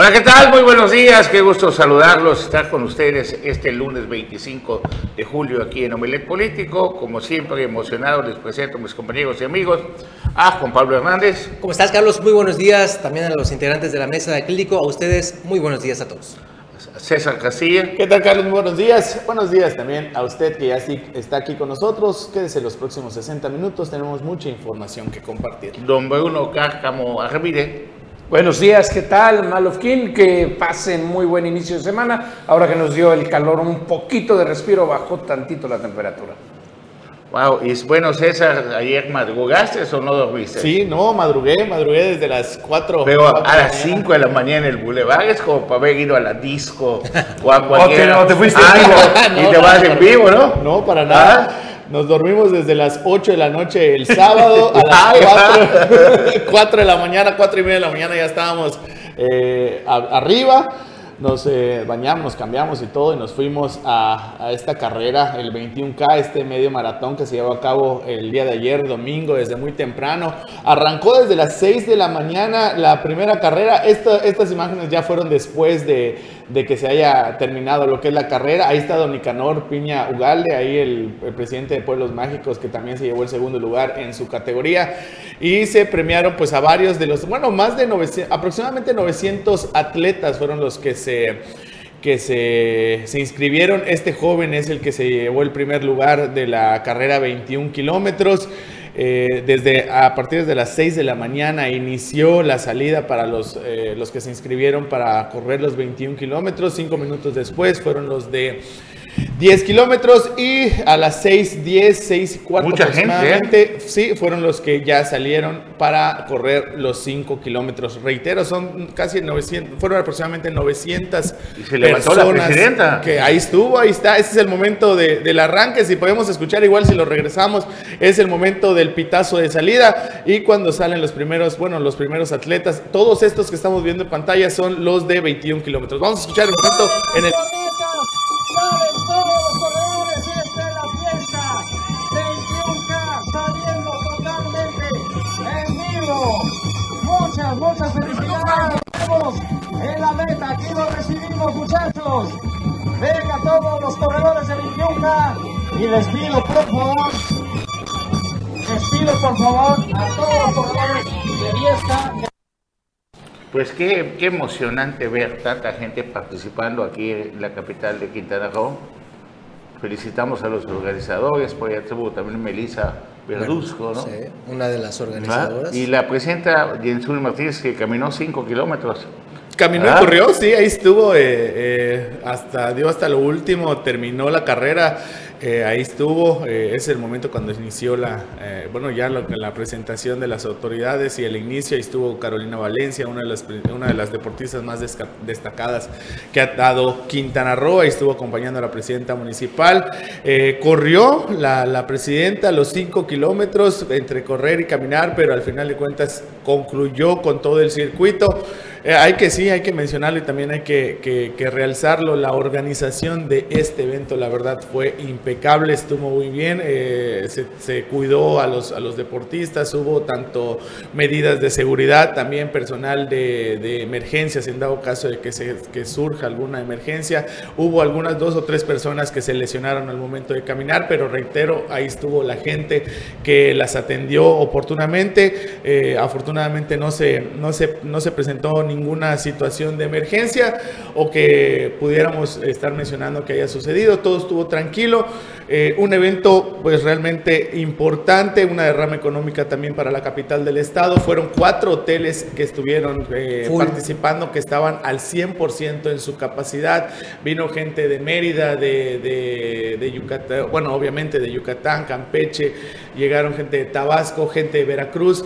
Hola, ¿qué tal? Muy buenos días, qué gusto saludarlos, estar con ustedes este lunes 25 de julio aquí en Omelet Político. Como siempre, emocionado, les presento a mis compañeros y amigos, a Juan Pablo Hernández. ¿Cómo estás, Carlos? Muy buenos días. También a los integrantes de la mesa de clínico, a ustedes, muy buenos días a todos. César Castilla. ¿Qué tal, Carlos? Muy buenos días. Buenos días también a usted que ya está aquí con nosotros. Quédese los próximos 60 minutos, tenemos mucha información que compartir. Don Bruno Cárcamo Armide. Buenos días, ¿qué tal? Malofkin, que pasen muy buen inicio de semana. Ahora que nos dio el calor un poquito de respiro, bajó tantito la temperatura. Wow, y bueno, César, ayer madrugaste o no dormiste? Sí, no, madrugué, madrugué desde las 4. Pero a las 5 de la mañana en el Boulevard es como para haber ido a la disco o a cualquier... o te, fuiste algo y te vas en vivo, ¿no? No, para nada. ¿Ah? Nos dormimos desde las 8 de la noche el sábado a las 4, de la mañana, 4 y media de la mañana ya estábamos eh, arriba. Nos eh, bañamos, nos cambiamos y todo y nos fuimos a, a, esta carrera, el 21K, este medio maratón que se llevó a cabo el día de ayer, domingo, desde muy temprano. Arrancó desde las 6 de la mañana la primera carrera. estas imágenes ya fueron después de, de que se haya terminado lo que es la carrera. Ahí está Don Nicanor Piña Ugalde, ahí el, presidente de Pueblos Mágicos, que también se llevó el segundo lugar en su categoría. Y se premiaron pues a varios de los, bueno, más de 900, aproximadamente 900 atletas fueron los que se que se, se, inscribieron. Este joven es el que se llevó el primer lugar de la carrera 21 kilómetros. Eh, desde a partir de las 6 de la mañana inició la salida para los, eh, los que se inscribieron para correr los 21 kilómetros. Cinco minutos después fueron los de 10 kilómetros y a las 6, 10, 6 y cuarto Mucha aproximadamente, gente, sí, fueron los que ya salieron para correr los 5 kilómetros. Reitero, son casi 900, fueron aproximadamente 900 y se levantó la presidenta. Que ahí estuvo, ahí está, ese es el momento de, del arranque, si podemos escuchar igual si lo regresamos, es el momento del pitazo de salida y cuando salen los primeros, bueno, los primeros atletas, todos estos que estamos viendo en pantalla son los de 21 kilómetros. Vamos a escuchar el momento en el... muchas felicidades. en la meta, aquí lo recibimos muchachos. Venga todos los corredores de Viñunga y les pido por favor, les pido por favor a todos los corredores de Viesca. Pues qué, qué emocionante ver tanta gente participando aquí en la capital de Quintana Roo. Felicitamos a los organizadores, por allá también Melissa Verduzco, ¿no? Sí, una de las organizadoras. Y la presidenta Jensul Martínez que caminó 5 kilómetros. Caminó y ah. corrió, sí, ahí estuvo, eh, eh, hasta, dio hasta lo último, terminó la carrera. Eh, ahí estuvo, eh, es el momento cuando inició la, eh, bueno, ya la presentación de las autoridades y el inicio, ahí estuvo Carolina Valencia, una de las, una de las deportistas más destacadas que ha dado Quintana Roo, ahí estuvo acompañando a la presidenta municipal, corrió la, la presidenta los cinco kilómetros entre correr y caminar, pero al final de cuentas concluyó con todo el circuito. Eh, hay que sí, hay que mencionarlo y también hay que, que, realzarlo. La organización de este evento, la verdad, fue impecable, estuvo muy bien. Eh, se, cuidó a los, a los deportistas, hubo tanto medidas de seguridad, también personal de, de emergencias en dado caso de que, se, surja alguna emergencia. Hubo algunas dos o tres personas que se lesionaron al momento de caminar, pero reitero, ahí estuvo la gente que las atendió oportunamente. Eh, afortunadamente no se, no se, no se presentó ninguna situación de emergencia o que pudiéramos estar mencionando que haya sucedido. Todo estuvo tranquilo. Eh, un evento pues realmente importante, una derrama económica también para la capital del estado. Fueron cuatro hoteles que estuvieron eh, participando, que estaban al 100% en su capacidad. Vino gente de Mérida, de, de, Yucatán, bueno, obviamente de Yucatán, Campeche, llegaron gente de Tabasco, gente de Veracruz.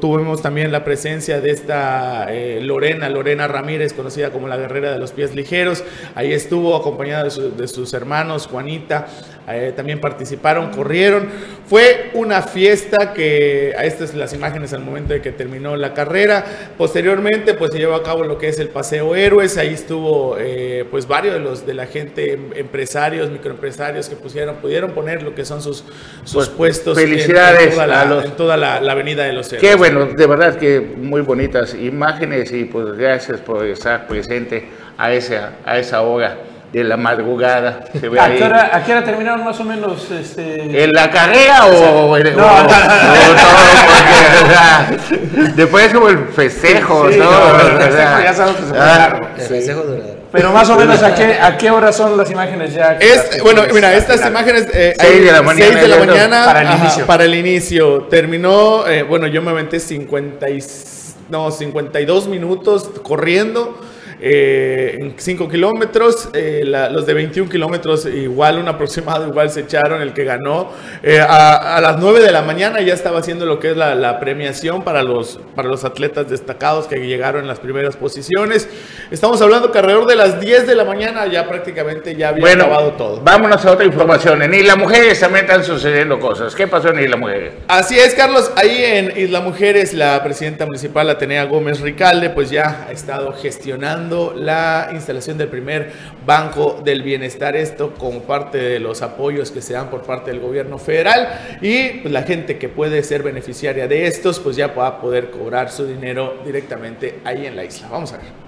Tuvimos también la presencia de esta eh, Lorena, Lorena Ramírez, conocida como la guerrera de los pies ligeros. Ahí estuvo acompañada de, sus hermanos, Juanita, eh, también participaron, corrieron. Fue una fiesta que, a estas las imágenes al momento de que terminó la carrera. Posteriormente, pues se llevó a cabo lo que es el Paseo Héroes. Ahí estuvo, eh, pues varios de los de la gente, em, empresarios, microempresarios que pusieron, pudieron poner lo que son sus, sus Pues, puestos en- felicidades en, toda, la, a los- en toda la, la avenida de los Héroes. Qué bueno, de verdad que muy bonitas imágenes y pues gracias por estar presente a esa, a esa hora de la madrugada. Se ve ¿A ahí. qué, hora, ¿A qué hora terminaron más o menos? Este... ¿En la carrera o, en- No, o- no, no? Porque, o sea, después como el festejo, Sí, ¿no? no, el O festejo sea, ya sabes que se ah, largo. El sí. festejo duradero. Pero más o menos, ¿a qué, ¿a qué hora son las imágenes ya? Es, bueno, mira, estas imágenes... eh, Seis hay de la mañana, seis de la mañana para el ajá, inicio. para el inicio. Terminó, eh, bueno, yo me aventé 50 y, no, 52 minutos corriendo. Eh, en 5 kilómetros, eh, la- los de 21 kilómetros igual, un aproximado igual se echaron, el que ganó. Eh, a, a las 9 de la mañana ya estaba haciendo lo que es la, la premiación para los, para los atletas destacados que llegaron en las primeras posiciones. Estamos hablando que alrededor de las 10 de la mañana ya prácticamente ya había Bueno, acabado todo. vámonos a otra información. En Isla Mujeres también están sucediendo cosas. ¿Qué pasó en Isla Mujeres? Así es, Carlos. Ahí en Isla Mujeres, la presidenta municipal, Atenea Gómez Ricalde, pues ya ha estado gestionando la instalación del primer Banco del Bienestar. Esto como parte de los apoyos que se dan por parte del gobierno federal. Y pues, la gente que puede ser beneficiaria de estos, pues ya va a poder cobrar su dinero directamente ahí en la isla. Vamos a ver.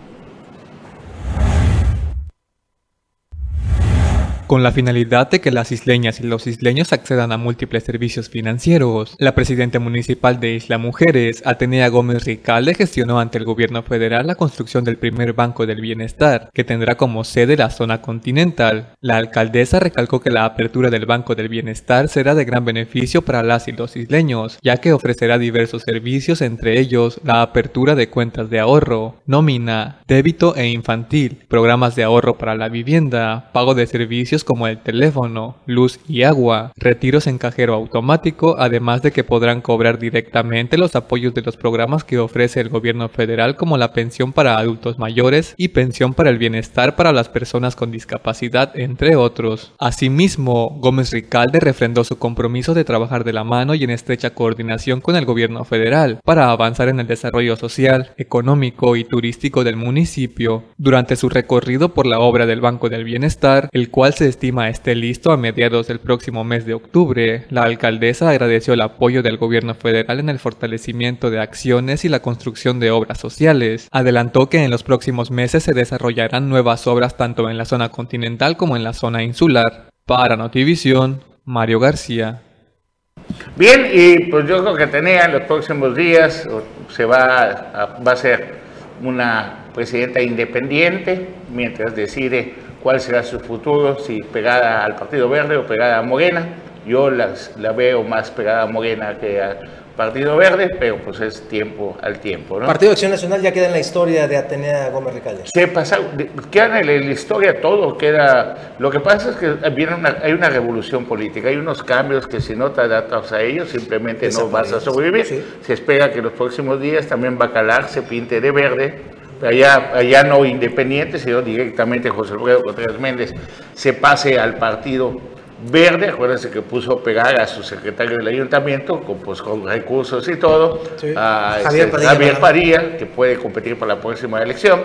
Con la finalidad de que las isleñas y los isleños accedan a múltiples servicios financieros, la presidenta municipal de Isla Mujeres, Atenea Gómez Ricalde, gestionó ante el gobierno federal la construcción del primer Banco del Bienestar, que tendrá como sede la zona continental. La alcaldesa recalcó que la apertura del Banco del Bienestar será de gran beneficio para las y los isleños, ya que ofrecerá diversos servicios, entre ellos la apertura de cuentas de ahorro, nómina, débito e infantil, programas de ahorro para la vivienda, pago de servicios como el teléfono, luz y agua, retiros en cajero automático, además de que podrán cobrar directamente los apoyos de los programas que ofrece el gobierno federal como la pensión para adultos mayores y pensión para el bienestar para las personas con discapacidad, entre otros. Asimismo, Gómez Ricalde refrendó su compromiso de trabajar de la mano y en estrecha coordinación con el gobierno federal para avanzar en el desarrollo social, económico y turístico del municipio. Durante su recorrido por la obra del Banco del Bienestar, el cual se estima esté listo a mediados del próximo mes de octubre, la alcaldesa agradeció el apoyo del gobierno federal en el fortalecimiento de acciones y la construcción de obras sociales. Adelantó que en los próximos meses se desarrollarán nuevas obras tanto en la zona continental como en la zona insular. Para Notivisión, Mario García. Bien, y pues yo creo que tenía en los próximos días se va va a ser una presidenta independiente mientras decide cuál será su futuro, si pegada al Partido Verde o pegada a Morena. Yo las, la veo más pegada a Morena que al Partido Verde, pero pues es tiempo al tiempo, ¿no? Partido de Acción Nacional ya queda en la historia de Atenea Gómez Ricalde. Se pasa, queda en la, en la historia todo, queda, lo que pasa es que viene una, hay una revolución política, hay unos cambios que si no te adaptas a ellos simplemente no vas a sobrevivir. Sí. Se espera que en los próximos días también Bacalar se pinte de verde, allá, allá no independiente, sino directamente José Alfredo Contreras Méndez se pase al partido verde, acuérdense que puso a pegar a su secretario del ayuntamiento con, pues, con recursos y todo, Sí. a Javier este, Padilla, Javier. Padilla, que puede competir para la próxima elección,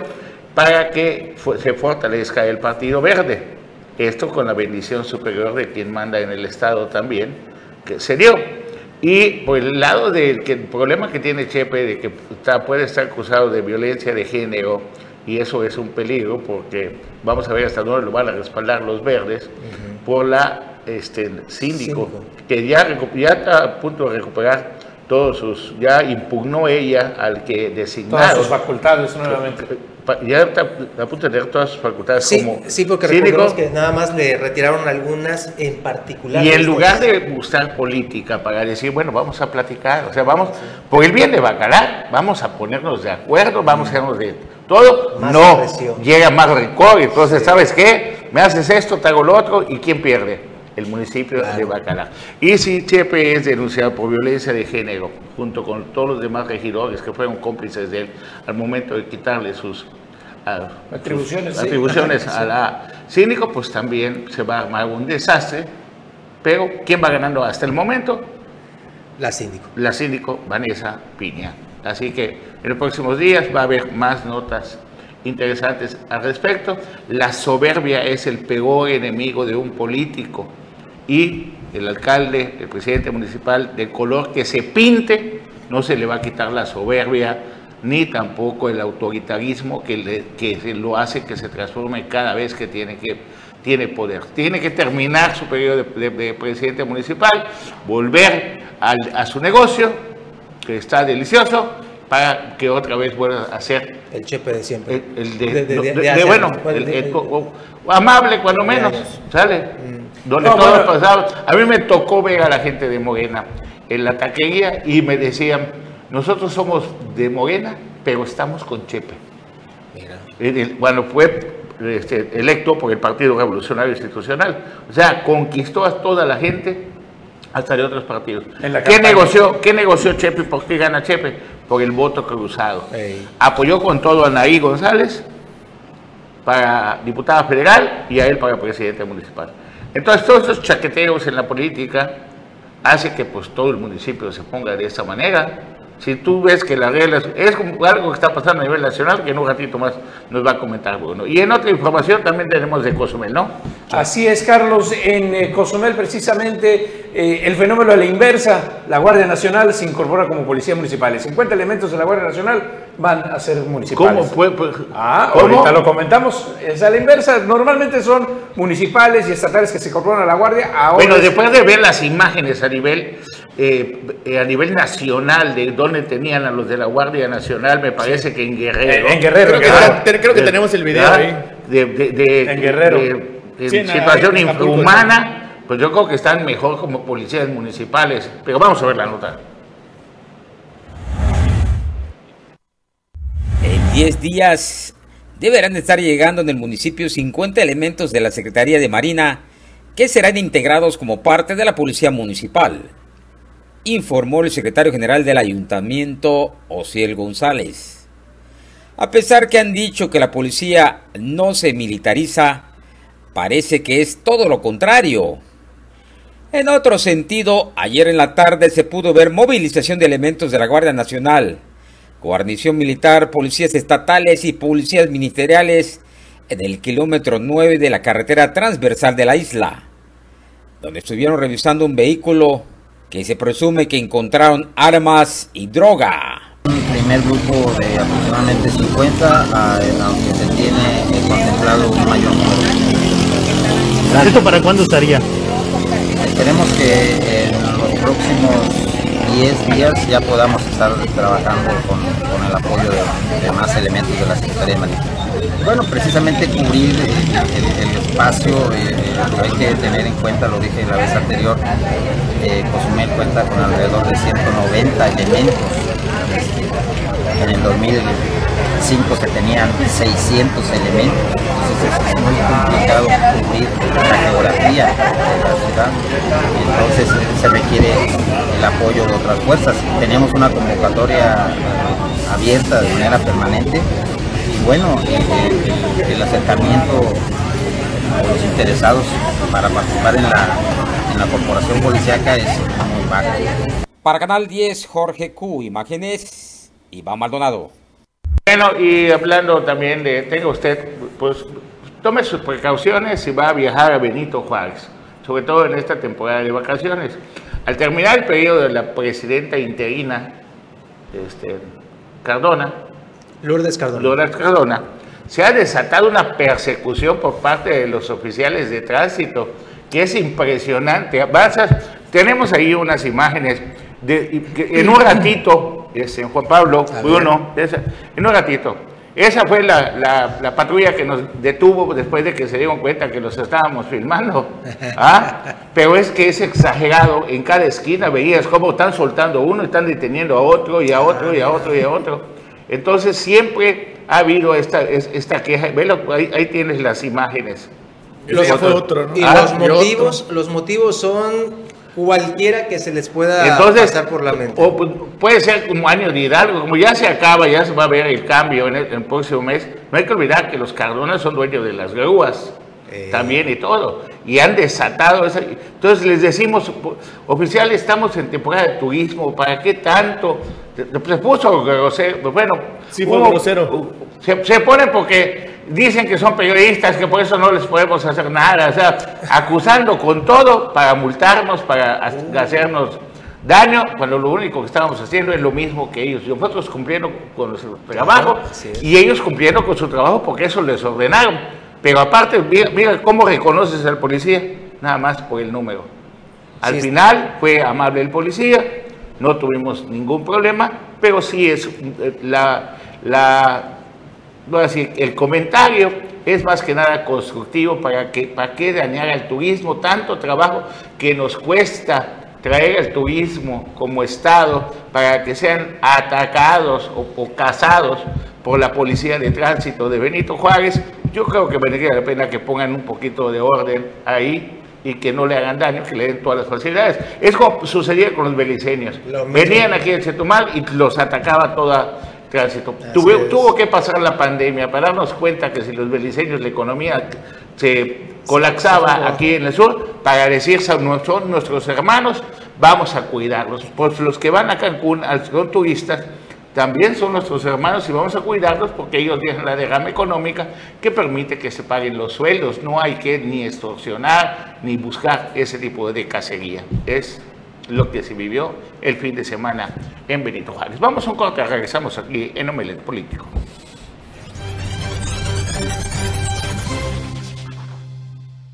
para que se fortalezca el Partido Verde. Esto con la bendición superior de quien manda en el Estado también, que se dio. Y por el lado del que el problema que tiene Chepe de que está- puede estar acusado de violencia de género, y eso es un peligro porque vamos a ver hasta dónde lo van a respaldar los verdes, por la este, síndico, que ya, ya está a punto de recuperar todos sus, ya impugnó ella al que Todas designaron. sus facultades nuevamente. Ya a punto de tener todas sus facultades Sí, como sí, porque recordemos que nada más le retiraron algunas en particular. Y en lugar de buscar política para decir, bueno, vamos a platicar, o sea, vamos, por el bien de Bacalar, vamos a ponernos de acuerdo, vamos a hacernos de todo, Más no, llega más rencor, entonces, ¿sabes qué? Me haces esto, te hago lo otro, ¿y quién pierde? El municipio de Bacalar. Y si Chepe es denunciado por violencia de género, junto con todos los demás regidores que fueron cómplices de él al momento de quitarle sus Atribuciones, sus sí. atribuciones a la síndico, pues también se va a armar un desastre Pero, ¿quién va ganando hasta el momento? La síndico. La síndico Vanessa Piña. Así que en los próximos días va a haber más notas interesantes al respecto. La soberbia es el peor enemigo de un político y el alcalde, el presidente municipal, de color que se pinte, no se le va a quitar la soberbia ni tampoco el autoritarismo que, le- que lo hace que se transforme cada vez que tiene, que, tiene poder. Tiene que terminar su periodo de, de- de presidente municipal, volver al- a su negocio, que está delicioso, para que otra vez vuelva a ser El chepe de siempre. el, el de, bueno, el- amable cuando menos. ¿sale? Donde No, todo bueno. A mí me tocó ver a la gente de Morena en la taquería y me decían, nosotros somos de Morena, pero estamos con Chepe. Mira. Cuando fue este, electo por el Partido Revolucionario Institucional. O sea, conquistó a toda la gente hasta de otros partidos. ¿Qué negoció, ¿Qué negoció Chepe? ¿Por qué gana Chepe? Por el voto cruzado. Ey. Apoyó con todo a Anaí González para diputada federal y a él para presidente municipal. Entonces, todos esos chaqueteos en la política hace que pues todo el municipio se ponga de esa manera. Si tú ves que las reglas, es algo que está pasando a nivel nacional, que en un ratito más nos va a comentar Bruno. Y en otra información también tenemos de Cozumel, ¿no? Así es, Carlos. En eh, Cozumel, precisamente, eh, el fenómeno de la inversa, la Guardia Nacional se incorpora como policía municipal. 50 elementos de la Guardia Nacional van a ser municipales. ¿Cómo? Pues, Ah, ¿cómo? ahorita lo comentamos. Es a la inversa. Normalmente son municipales y estatales que se incorporan a la Guardia. Ahora Bueno, es- después de ver las imágenes a nivel eh, eh, a nivel nacional de dónde tenían a los de la Guardia Nacional, me parece que en Guerrero. En- en Guerrero, Creo que, Guerrero. te- creo que tenemos el video ¿Ah? ahí. De, de- de- En Guerrero. de- de Sí, en- situación infrahumana, pues yo creo que están mejor como policías municipales. Pero vamos a ver la nota. En 10 días deberán de estar llegando en el municipio 50 elementos de la Secretaría de Marina que serán integrados como parte de la Policía Municipal, informó el secretario general del ayuntamiento, Ociel González. A pesar que han dicho que la policía no se militariza, parece que es todo lo contrario. En otro sentido, ayer en la tarde se pudo ver movilización de elementos de la Guardia Nacional, guarnición militar, policías estatales y policías ministeriales en el kilómetro 9 de la carretera transversal de la isla, donde estuvieron revisando un vehículo que se presume que encontraron armas y droga. Un primer grupo de aproximadamente 50, a- aunque se tiene contemplado un mayor número. ¿Esto para cuándo estaría? Esperemos que en los próximos 10 días ya podamos estar trabajando con, el apoyo de, más elementos de la Secretaría. Bueno, precisamente cubrir el, espacio, eh, hay que tener en cuenta, lo dije la vez anterior, eh, Cozumel cuenta con alrededor de 190 elementos. Este, En el 2005 se tenían 600 elementos, entonces es muy complicado cubrir la geografía de la ciudad, entonces eh, se requiere el apoyo de otras fuerzas. Tenemos una convocatoria eh, abierta de manera permanente y bueno, eh, el, el acercamiento a los interesados para participar en la, en la corporación policíaca es muy bajo. Para Canal 10, Jorge Q, imágenes, Iván Maldonado. Bueno, y hablando también de, tenga usted, pues tome sus precauciones si va a viajar a Benito Juárez, sobre todo en esta temporada de vacaciones. Al terminar el periodo de la presidenta interina, este, Cardona, Lourdes Cardona. Lourdes Cardona, se ha desatado una persecución por parte de los oficiales de tránsito que es impresionante. Tenemos ahí unas imágenes de, y que en un ratito, es en Juan Pablo. Bruno, en un ratito. Esa fue la, la- la patrulla que nos detuvo después de que se dieron cuenta que los estábamos filmando. ¿Ah? Pero es que es exagerado. En cada esquina veías cómo están soltando a uno, están deteniendo a otro y a otro y a otro y a otro. Entonces siempre ha habido esta, es- esta queja. Velo, ahí, ahí tienes las imágenes. Ese fue otro, ¿no? Y Ah, los y otro. motivos, los motivos son cualquiera que se les pueda Entonces, pasar por la mente. o pu- puede ser como año de Hidalgo, como ya se acaba, ya se va a ver el cambio en el, en el próximo mes. No hay que olvidar que los Cardonas son dueños de las grúas. Eh, también y todo. Y han desatado esa... Entonces les decimos, oficial, estamos en temporada de turismo, ¿para qué tanto? Se puso grosero, bueno... Sí, fue grosero. Se, se pone porque dicen que son periodistas, que por eso no les podemos hacer nada, o sea, acusando con todo para multarnos, para hacernos daño, cuando lo único que estábamos haciendo es lo mismo que ellos. Nosotros cumpliendo con su trabajo y ellos cumpliendo con su trabajo porque eso les ordenaron. Pero aparte, mira, cómo reconoces al policía, nada más por el número. Al final fue amable el policía, no tuvimos ningún problema, pero sí es eh, la, la voy a decir, el comentario es más que nada constructivo para que para qué dañar al turismo, tanto trabajo que nos cuesta traer el turismo como Estado para que sean atacados o, cazados por la policía de tránsito de Benito Juárez, yo creo que valdría la pena que pongan un poquito de orden ahí y que no le hagan daño, que le den todas las facilidades. Es como sucedía con los belicenios. Venían aquí en Chetumal y los atacaba toda tránsito. tuvo que pasar la pandemia para darnos cuenta que si los beliceños, la economía se colapsaba aquí en el sur, para decir, son nuestros hermanos, vamos a cuidarlos. Pues los que van a Cancún, son turistas, también son nuestros hermanos y vamos a cuidarlos porque ellos tienen la derrama económica que permite que se paguen los sueldos. No hay que ni extorsionar ni buscar ese tipo de cacería. Es lo que se vivió el fin de semana en Benito Juárez. Vamos a un corte, regresamos aquí en Omelet Político.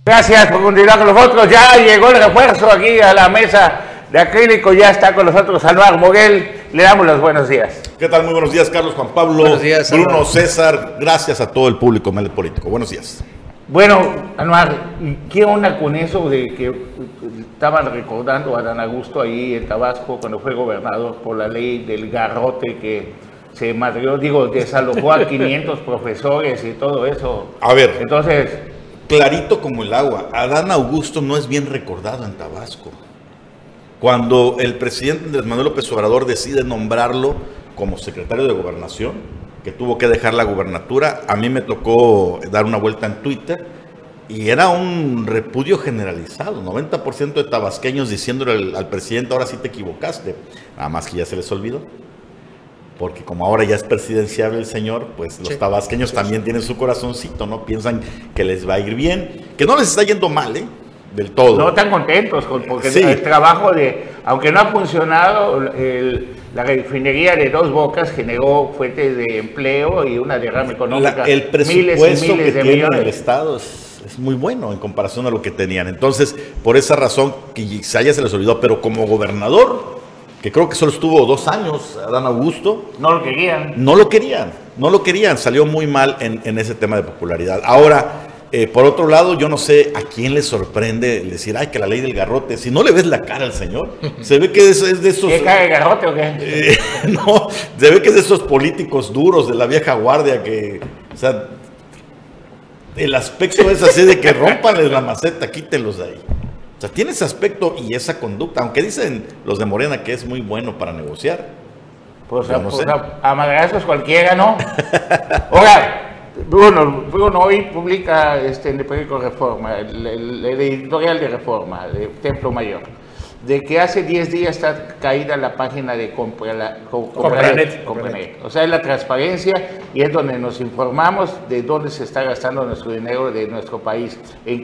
Gracias por continuar con nosotros. Ya llegó el refuerzo aquí a la mesa de acrílico. Ya está con nosotros Anuar Moguel. Le damos los buenos días. ¿Qué tal? Muy buenos días, Carlos Juan Pablo. Buenos días, Bruno César. Gracias a todo el público Melet Político. Buenos días. Bueno, Anuar, ¿qué onda con eso de que estaban recordando a Dan Augusto ahí en Tabasco cuando fue gobernador por la ley del garrote que se madrió, digo, desalojó a 500 profesores y todo eso? A ver. Entonces, clarito como el agua. Adán Augusto no es bien recordado en Tabasco. Cuando el presidente Andrés Manuel López Obrador decide nombrarlo como secretario de gobernación, que tuvo que dejar la gubernatura, a mí me tocó dar una vuelta en Twitter y era un repudio generalizado, 90% de tabasqueños diciéndole al, al, presidente, ahora sí te equivocaste, nada más que ya se les olvidó porque como ahora ya es presidenciable el señor, pues los tabasqueños también tienen su corazoncito, ¿no? Piensan que les va a ir bien, que no les está yendo mal, ¿eh? Del todo. No están contentos, porque el trabajo de, aunque no ha funcionado, la refinería de Dos Bocas generó fuentes de empleo y una derrama económica. el presupuesto miles y miles que tiene el Estado es, es, muy bueno en comparación a lo que tenían. Entonces, por esa razón, quizá ya se les olvidó, pero como gobernador, que creo que solo estuvo dos años, Adán Augusto. No lo querían. No lo querían, no lo querían, salió muy mal en, ese tema de popularidad. Ahora, eh, por otro lado, yo no sé a quién le sorprende decir, ay, que la ley del garrote, si no le ves la cara al señor, se ve que es, de esos... ¿Qué cara de garrote o qué? Eh, no, se ve que es de esos políticos duros de la vieja guardia que, o sea, el aspecto es así de que rompanles la maceta, quítenlos de ahí. O sea, tiene ese aspecto y esa conducta, aunque dicen los de Morena que es muy bueno para negociar. Pues, no pues a madrazos cualquiera, ¿no? Ahora, Bruno, Bruno hoy publica este, en el periódico Reforma, el, el, el editorial de Reforma, de Templo Mayor de que hace 10 días está caída la página de Compranet. Compranet. O sea, es la transparencia y es donde nos informamos de dónde se está gastando nuestro dinero de nuestro país.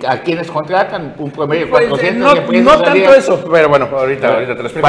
a quienes contratan un promedio de 400 pues, No, no tanto eso, pero bueno, ahorita, ahorita te lo explico.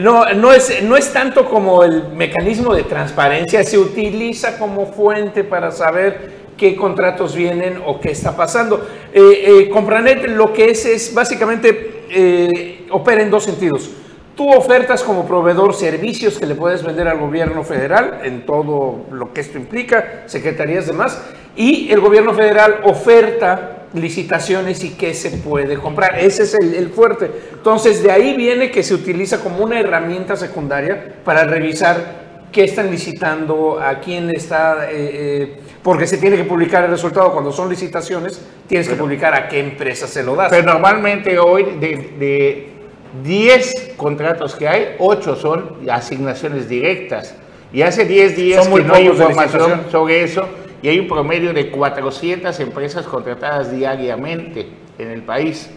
No, no, es, no es tanto como el mecanismo de transparencia, se utiliza como fuente para saber qué contratos vienen o qué está pasando. Eh, eh, Compranet lo que es es básicamente eh, opera en dos sentidos. Tú ofertas como proveedor servicios que le puedes vender al gobierno federal en todo lo que esto implica, secretarías demás, y el gobierno federal oferta licitaciones y qué se puede comprar. Ese es el, fuerte. Entonces, de ahí viene que se utiliza como una herramienta secundaria para revisar qué están licitando, a quién está, eh, eh, porque se tiene que publicar el resultado cuando son licitaciones, tienes que publicar a qué empresa se lo das. Pero normalmente hoy de, 10 contratos que hay, 8 son asignaciones directas. Y hace 10 días que no hay información sobre eso y hay un promedio de 400 empresas contratadas diariamente en el país.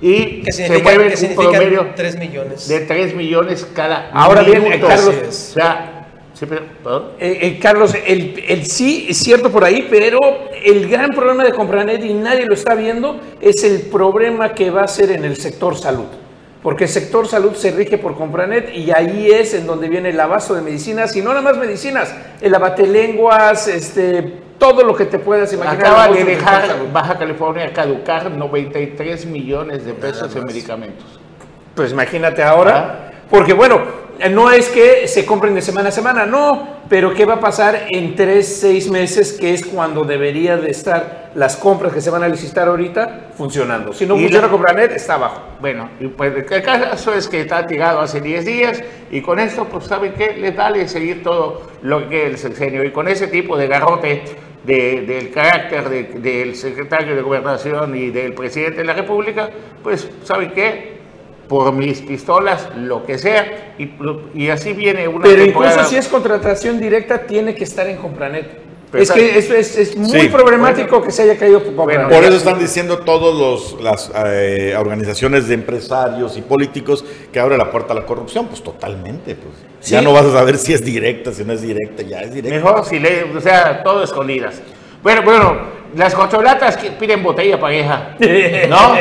Y ¿Qué se mueven un promedio 3 millones? de 3 millones cada Ahora bien, minuto. Carlos, O sea, sí, pero- perdón. Eh, eh, Carlos, el, el sí es cierto por ahí, pero el gran problema de Compranet y nadie lo está viendo es el problema que va a ser en el sector salud. Porque el sector salud se rige por Compranet y ahí es en donde viene el abasto de medicinas y no nada más medicinas, el abatelenguas, este, todo lo que te puedas imaginar. Acaba de dejar. Baja California caducar 93 millones de pesos en medicamentos. Pues imagínate ahora, porque bueno, no es que se compren de semana a semana, no, pero ¿qué va a pasar en tres, seis meses, que es cuando debería de estar las compras que se van a licitar ahorita funcionando? Si no Y funciona la- Compranet, está abajo. Bueno, y pues el caso es que está tirado hace 10 días y con esto, pues ¿saben qué? Les vale seguir todo lo que el sexenio y con ese tipo de garrote de- del carácter de- del secretario de Gobernación y del presidente de la República, pues ¿saben qué? Por mis pistolas, lo que sea, y, y así viene una Pero temporada- incluso si es contratación directa, tiene que estar en Compranet. Pero es que eso es, es muy Sí. problemático que se haya caído Compranet. Por eso están diciendo todas las eh, organizaciones de empresarios y políticos que abre la puerta a la corrupción. Pues totalmente. Pues. Ya no vas a saber si es directa, si no es directa, ya es directa. Mejor si le, o sea, todo escondidas. Bueno, bueno, las cocholatas que piden botella pareja, ¿no?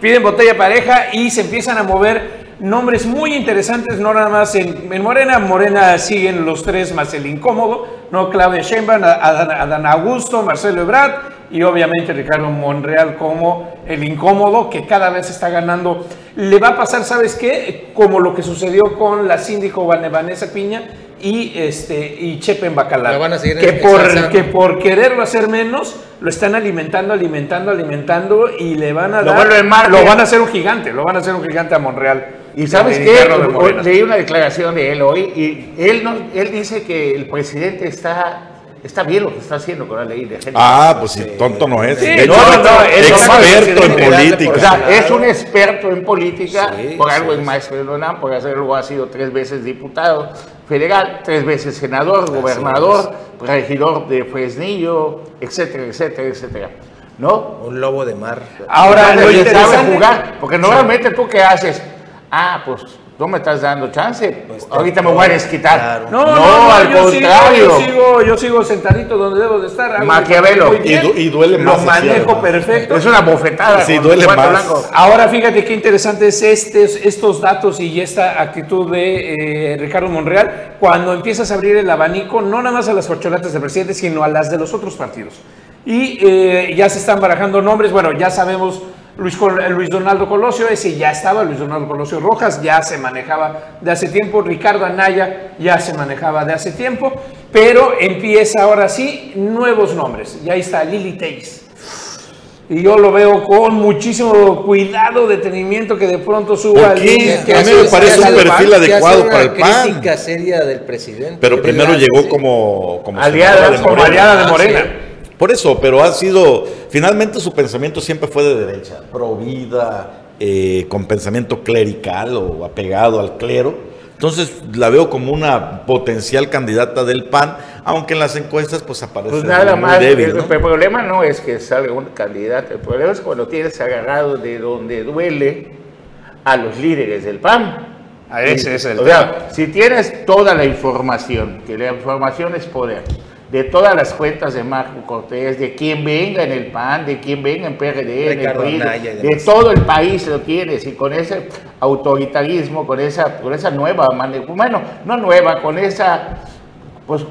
Piden botella pareja y se empiezan a mover nombres muy interesantes, no nada más en, en Morena. Morena siguen los tres más el incómodo, ¿no? Claudia Sheinbaum, Adán, Adán Augusto, Marcelo Ebrard y obviamente Ricardo Monreal como el incómodo que cada vez está ganando. Le va a pasar, ¿sabes qué? Como lo que sucedió con la síndico Van- Vanessa Piña y este y Chepen Bacalar. La van a seguir que por, que por quererlo hacer menos, lo están alimentando, alimentando, alimentando y le van a Lo dar, lo van a hacer un gigante, lo van a hacer un gigante a Monreal. Y sabes qué, leí una declaración de él hoy y él, no, él dice que el presidente está, está bien lo que está haciendo con la ley de género. Ah, pues sí, tonto no es. Sí, de hecho, no, no, es experto en política. O sea, es un experto en política, Sí, por algo sí, es maestro de UNAM, por hacerlo ha sido tres veces diputado federal, tres veces senador, gobernador, regidor de Fresnillo, etcétera, etcétera, etcétera. ¿No? Un lobo de mar. Ahora, lo Entonces, sabe interesante, jugar, porque normalmente tú qué haces, ah, pues no me estás dando chance, Pues, ahorita me voy a desquitar. claro. no, no, no, al yo contrario. Sigo, yo, sigo, yo sigo sentadito donde debo de estar. Maquiavelo. Y du- y duele Lo más así, manejo perfecto. Es una bofetada. Sí, duele más. blanco. Ahora fíjate qué interesante es este, estos datos y esta actitud de eh, Ricardo Monreal cuando empiezas a abrir el abanico no nada más a las corcholatas del presidente, sino a las de los otros partidos. Y eh, ya se están barajando nombres, bueno, ya sabemos Luis, Col- Luis Donaldo Colosio, ese ya estaba, Luis Donaldo Colosio Rojas ya se manejaba de hace tiempo, Ricardo Anaya ya se manejaba de hace tiempo, pero empieza ahora sí nuevos nombres. Y ahí está Lili Teis. Y yo lo veo con muchísimo cuidado, detenimiento, que de pronto suba línea, que A mí me parece un el perfil PAN. adecuado para el PAN. crítica seria del presidente. Pero primero llegó sí. como, como Aliada, de como Morena. aliada de Ah, Morena. sí. Por eso, pero ha sido, finalmente su pensamiento siempre fue de derecha, pro vida, eh, con pensamiento clerical o apegado al clero. Entonces la veo como una potencial candidata del PAN, aunque en las encuestas pues aparece Pues nada muy más, débil, el, ¿no? el problema no es que salga un candidato, el problema es cuando tienes agarrado de donde duele a los líderes del PAN. Ah, ese es el O sea, si tienes toda la información, que la información es poder, de todas las cuentas de Marco Cortés, de quien venga en el PAN, de quien venga en PRD, en el PRI, de todo el país lo tienes y con ese autoritarismo, con esa, con esa nueva manera, bueno, no nueva, con esa pues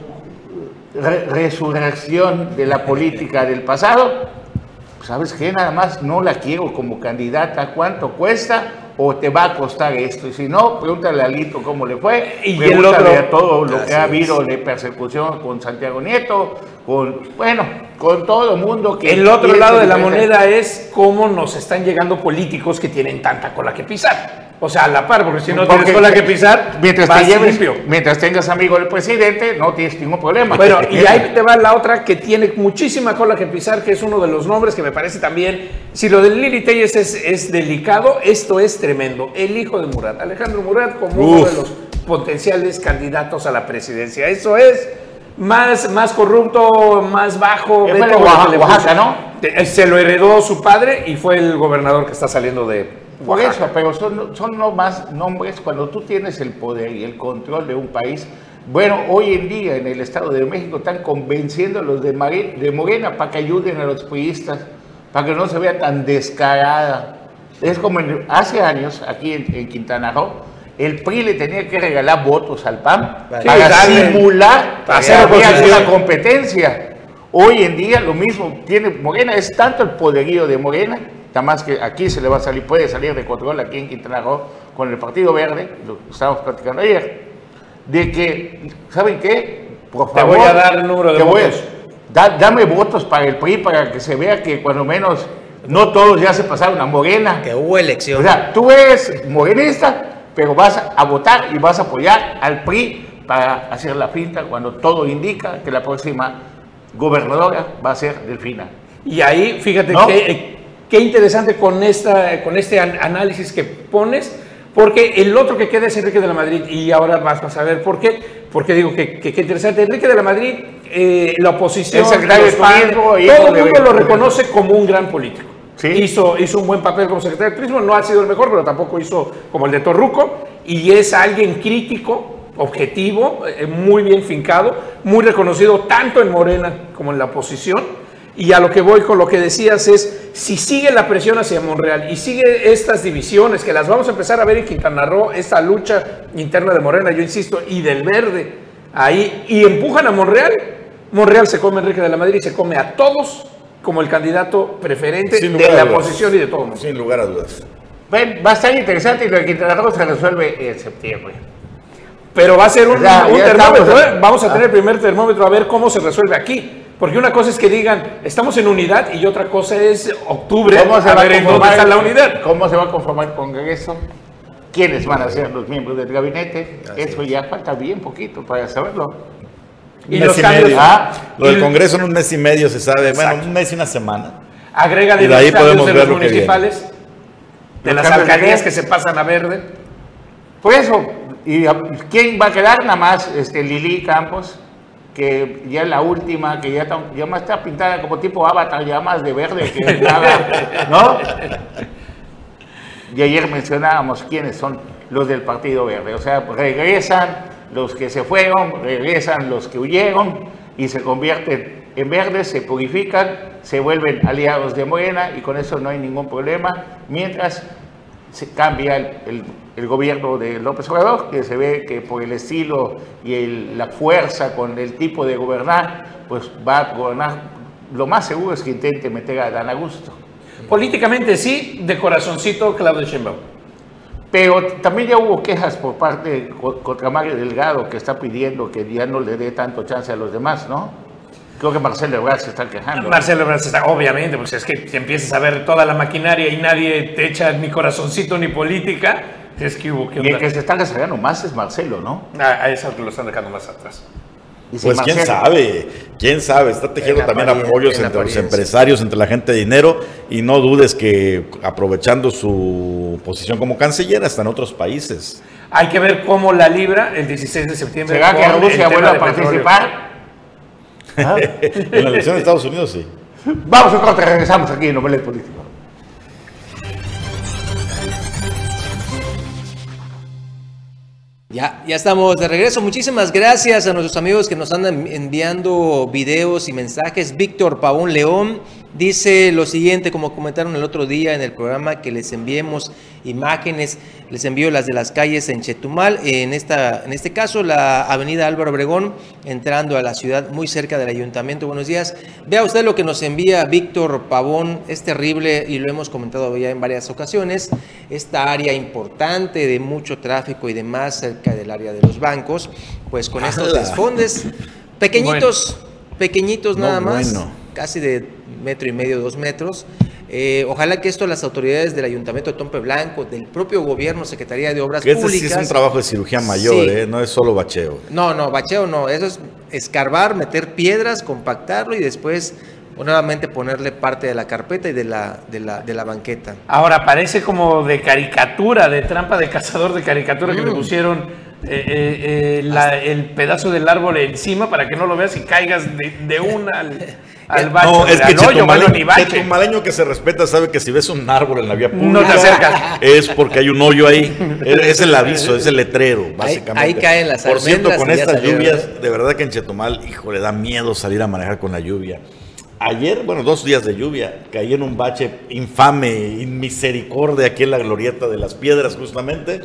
re- resurrección de la política del pasado, pues, ¿sabes qué? Nada más no la quiero como candidata. ¿Cuánto cuesta? ¿O te va a costar esto? Y si no, pregúntale a Lito cómo le fue. Y el pregúntale otro- a todo lo que ha es. habido de persecución con Santiago Nieto, con, bueno, con todo el mundo que... El otro lado de la moneda es cómo nos están llegando políticos que tienen tanta cola que pisar. O sea, a la par, porque si no Porque tienes cola que pisar, mientras vas te lleves, limpio. mientras tengas amigo del presidente, no tienes ningún problema. Bueno, y ahí te va la otra que tiene muchísima cola que pisar, que es uno de los nombres que me parece también, si lo de Lili Telles es, es delicado, esto es tremendo. El hijo de Murat, Alejandro Murat, como uno de los potenciales candidatos a la presidencia. Eso es más, más corrupto, más bajo. Ve fue de Oaxaca. ¿no? Eh, Se lo heredó su padre y fue el gobernador que está saliendo de Por Oaxaca. eso, pero son, son no más nombres cuando tú tienes el poder y el control de un país. Bueno, hoy en día en el Estado de México están convenciendo a los de, Mare- de Morena para que ayuden a los priistas, para que no se vea tan descarada. Es como en- hace años, aquí en, en Quintana Roo, el PRI le tenía que regalar votos al PAN Vale. para Sí, darle- simular para hacer una competencia. Hoy en día lo mismo tiene Morena, es tanto el poderío de Morena, nada más que aquí se le va a salir, puede salir de control aquí en Quintana Roo con el Partido Verde, lo que estábamos platicando ayer, de que, ¿saben qué? Por Te voy a dar el número de votos. da- dame votos para el PRI para que se vea que cuando menos no todos ya se pasaron a Morena. Que hubo elección. O sea, tú eres morenista, pero vas a votar y vas a apoyar al PRI para hacer la finta cuando todo indica que la próxima gobernadora va a ser Delfina. Y ahí, fíjate ¿No? qué, qué interesante con, esta, con este an- análisis que pones, porque el otro que queda es Enrique de la Madrid, y ahora vas a saber por qué, porque digo que que qué interesante. Enrique de la Madrid, eh, la oposición, Es secretario de y todo el mundo lo reconoce como un gran político. Sí. Hizo, hizo un buen papel como secretario de Turismo, no ha sido el mejor, pero tampoco hizo como el de Torruco, y es alguien crítico, objetivo, eh, muy bien fincado, muy reconocido tanto en Morena como en la oposición. Y a lo que voy con lo que decías es, si sigue la presión hacia Monreal y sigue estas divisiones, que las vamos a empezar a ver en Quintana Roo, esta lucha interna de Morena, yo insisto, y del verde, ahí, y empujan a Monreal, Monreal se come a Enrique de la Madrid y se come a todos como el candidato preferente de la oposición y de todo el mundo. Sin lugar a dudas. Ven, va a estar interesante y lo de Quintana Roo se resuelve en septiembre. Pero va a ser un, Ya, un ya termómetro, estamos. ¿eh? Vamos a tener el primer termómetro a ver cómo se resuelve aquí. Porque una cosa es que digan, estamos en unidad, y otra cosa es octubre, ¿Cómo se a va ver a conformar está la unidad. ¿Cómo se va a conformar el Congreso? ¿Quiénes van a ser los miembros del gabinete? Eso ya falta bien poquito para saberlo. Y Un mes los y cambios, medio. Ah, Lo del Congreso en un mes y medio se sabe. Exacto. Bueno, un mes y una semana. agrega Y de ahí podemos de ver los lo que viene. municipales, de Los las alcaldías que se pasan a verde. Por eso, ¿y a- quién va a quedar? Nada más este, Lili Campos, que ya la última, que ya, está- ya más está pintada como tipo avatar, ya más de verde que nada, ¿no? Y ayer mencionábamos quiénes son los del Partido Verde. O sea, regresan los que se fueron, regresan los que huyeron y se convierten en verdes, se purifican, se vuelven aliados de Morena y con eso no hay ningún problema. Mientras se cambia el- el gobierno de López Obrador, que se ve que por el estilo y el- la fuerza con el tipo de gobernar, pues va a gobernar. Lo más seguro es que intente meter a Dan Augusto. Políticamente sí, de corazoncito Claudio Sheinbaum. Pero también ya hubo quejas por parte co- contra Mario Delgado, que está pidiendo que ya no le dé tanto chance a los demás, ¿no? Creo que Marcelo Ebrard se está quejando. Marcelo Ebrard está, obviamente, pues es que si empiezas a ver toda la maquinaria y nadie te echa ni corazoncito ni política, es que hubo que Y el onda. que se está rezagando más es Marcelo, ¿no? A, a eso lo están dejando más atrás. Si Pues quién sabe, quién sabe, está tejiendo En también apoyos en entre los empresarios, entre la gente de dinero, y no dudes que aprovechando su posición como canciller hasta en otros países. Hay que ver cómo la libra el 16 de septiembre. ¿Será que Rusia vuelva a participar? ¿Ah? En la elección de Estados Unidos sí. Vamos a corte, regresamos aquí en Novelet Político. Ya, ya estamos de regreso. Muchísimas gracias a nuestros amigos que nos andan enviando videos y mensajes. Víctor Pavón León dice lo siguiente, como comentaron el otro día en el programa, que les enviemos imágenes. Les envío las de las calles en Chetumal. En, esta, en este caso, la avenida Álvaro Obregón, entrando a la ciudad muy cerca del ayuntamiento. Buenos días. Vea usted lo que nos envía Víctor Pavón. Es terrible y lo hemos comentado ya en varias ocasiones. Esta área importante de mucho tráfico y demás cerca del área de los bancos, pues con estos desfondes pequeñitos, pequeñitos No, nada más, bueno. casi de metro y medio, dos metros. Eh, ojalá que esto las autoridades del Ayuntamiento de Tompe Blanco, del propio gobierno, Secretaría de Obras Que este Públicas. sí es un trabajo de cirugía mayor, Sí. ¿eh? no es solo bacheo. No, no, bacheo no, eso es escarbar, meter piedras, compactarlo y después nuevamente ponerle parte de la carpeta y de la, de la, de la banqueta. Ahora parece como de caricatura, de trampa de cazador de caricatura que le Mm. pusieron eh, eh, eh, la- el pedazo del árbol encima para que no lo veas y caigas de, de una al, al bache, No, es que chetumaleño, bache. chetumaleño que se respeta sabe que si ves un árbol en la vía No pública te acercas. es porque hay un hoyo ahí. Es el aviso, es el letrero, básicamente. ahí caen las Por cierto, con estas lluvias, de verdad que en Chetumal, hijo, le da miedo salir a manejar con la lluvia. Ayer, bueno, dos días de lluvia, caí en un bache infame, inmisericordia aquí en la glorieta de las piedras, justamente,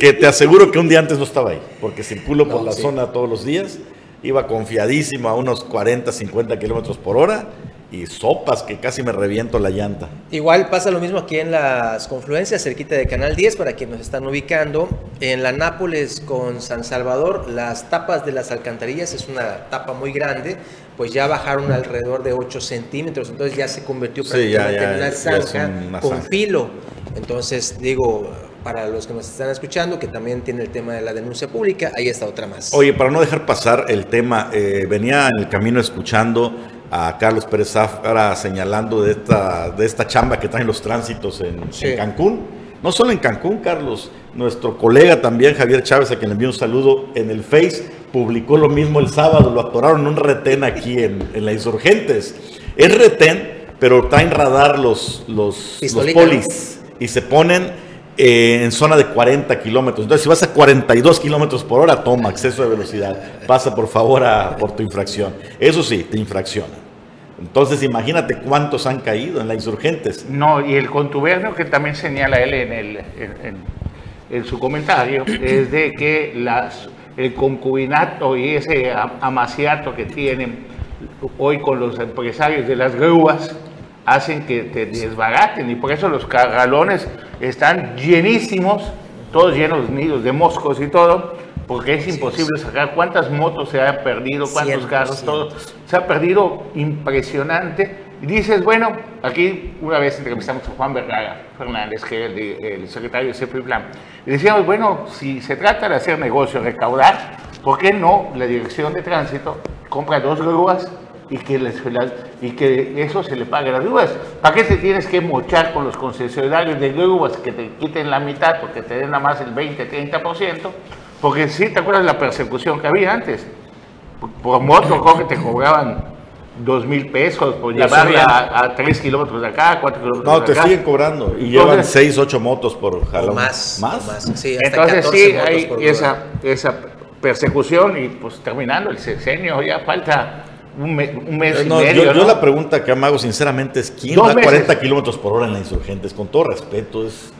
que te aseguro que un día antes no estaba ahí, porque circulo por No, la sí. zona todos los días, iba confiadísimo a unos 40, 50 kilómetros por hora y sopas que casi me reviento la llanta. Igual pasa lo mismo aquí en las confluencias, cerquita de Canal 10, para quienes nos están ubicando. En la Nápoles con San Salvador, las tapas de las alcantarillas es una tapa muy grande, pues ya bajaron alrededor de 8 centímetros, entonces ya se convirtió Sí, ya- prácticamente ya- en una zanja con filo. Entonces, digo, para los que nos están escuchando, que también tiene el tema de la denuncia pública, ahí está otra más. Oye, para no dejar pasar el tema, eh, venía en el camino escuchando a Carlos Pérez Zafra señalando de esta, de esta chamba que traen los tránsitos en, Sí. en Cancún. No solo en Cancún, Carlos, nuestro colega también, Javier Chávez, a quien le envío un saludo en el Face, publicó lo mismo el sábado, lo atoraron en un retén aquí en, en la Insurgentes. Es retén, pero traen radar los, los, los polis y se ponen eh, en zona de 40 kilómetros. Entonces, si vas a 42 kilómetros por hora, toma exceso de velocidad. Pasa por favor a, por tu infracción. Eso sí, te infraccionan. Entonces, imagínate cuántos han caído en la insurgentes. No, y el contubernio que también señala él en, el, en, su comentario es de que las, el concubinato y ese am- amaciato que tienen hoy con los empresarios de las grúas hacen que te desbaraten y por eso los cargalones están llenísimos, todos llenos nidos de moscos y todo, porque es imposible sacar cuántas motos se han perdido, cuántos carros, todo. Se ha perdido impresionante. Y dices, bueno, aquí una vez entrevistamos a Juan Vergara Fernández, que es el, secretario de CEPRIPLAN, y decíamos, bueno, si se trata de hacer negocio, recaudar, ¿por qué no la dirección de tránsito compra dos grúas y que, les, las- y que eso se le pague a las grúas? ¿Para qué te tienes que mochar con los concesionarios de grúas que te quiten la mitad porque te den nada más el 20-30%? Porque si te acuerdas la persecución que había antes por moto, creo que te cobraban dos mil pesos por La llevarla a, a tres kilómetros de acá, cuatro kilómetros No, de te acá. siguen cobrando. Y Entonces- llevan 6, 8 motos por jalón. O más, ¿Más? o más, sí, hasta Entonces 14 sí, motos hay esa, esa persecución y pues terminando el sexenio, ya falta un, me- un mes y No, medio. yo, yo ¿no? la pregunta que hago sinceramente es ¿quién Dos va a meses. 40 kilómetros por hora en la insurgentes? Con todo respeto, es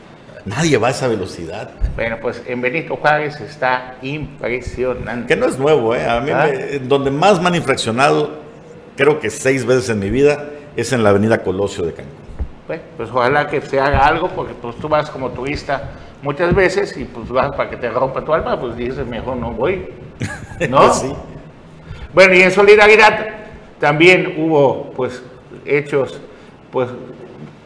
nadie va a esa velocidad. Bueno, pues en Benito Juárez está impresionante. Que no es nuevo, ¿eh? A mí, Ah. me- donde más me han infraccionado, creo que seis veces en mi vida, es en la avenida Colosio de Cancún. Bueno, pues ojalá que se haga algo, porque pues tú vas como turista muchas veces y pues vas para que te rompa tu alma, pues dices, mejor no voy. ¿No? Pues sí. Bueno, y en solidaridad también hubo pues hechos, pues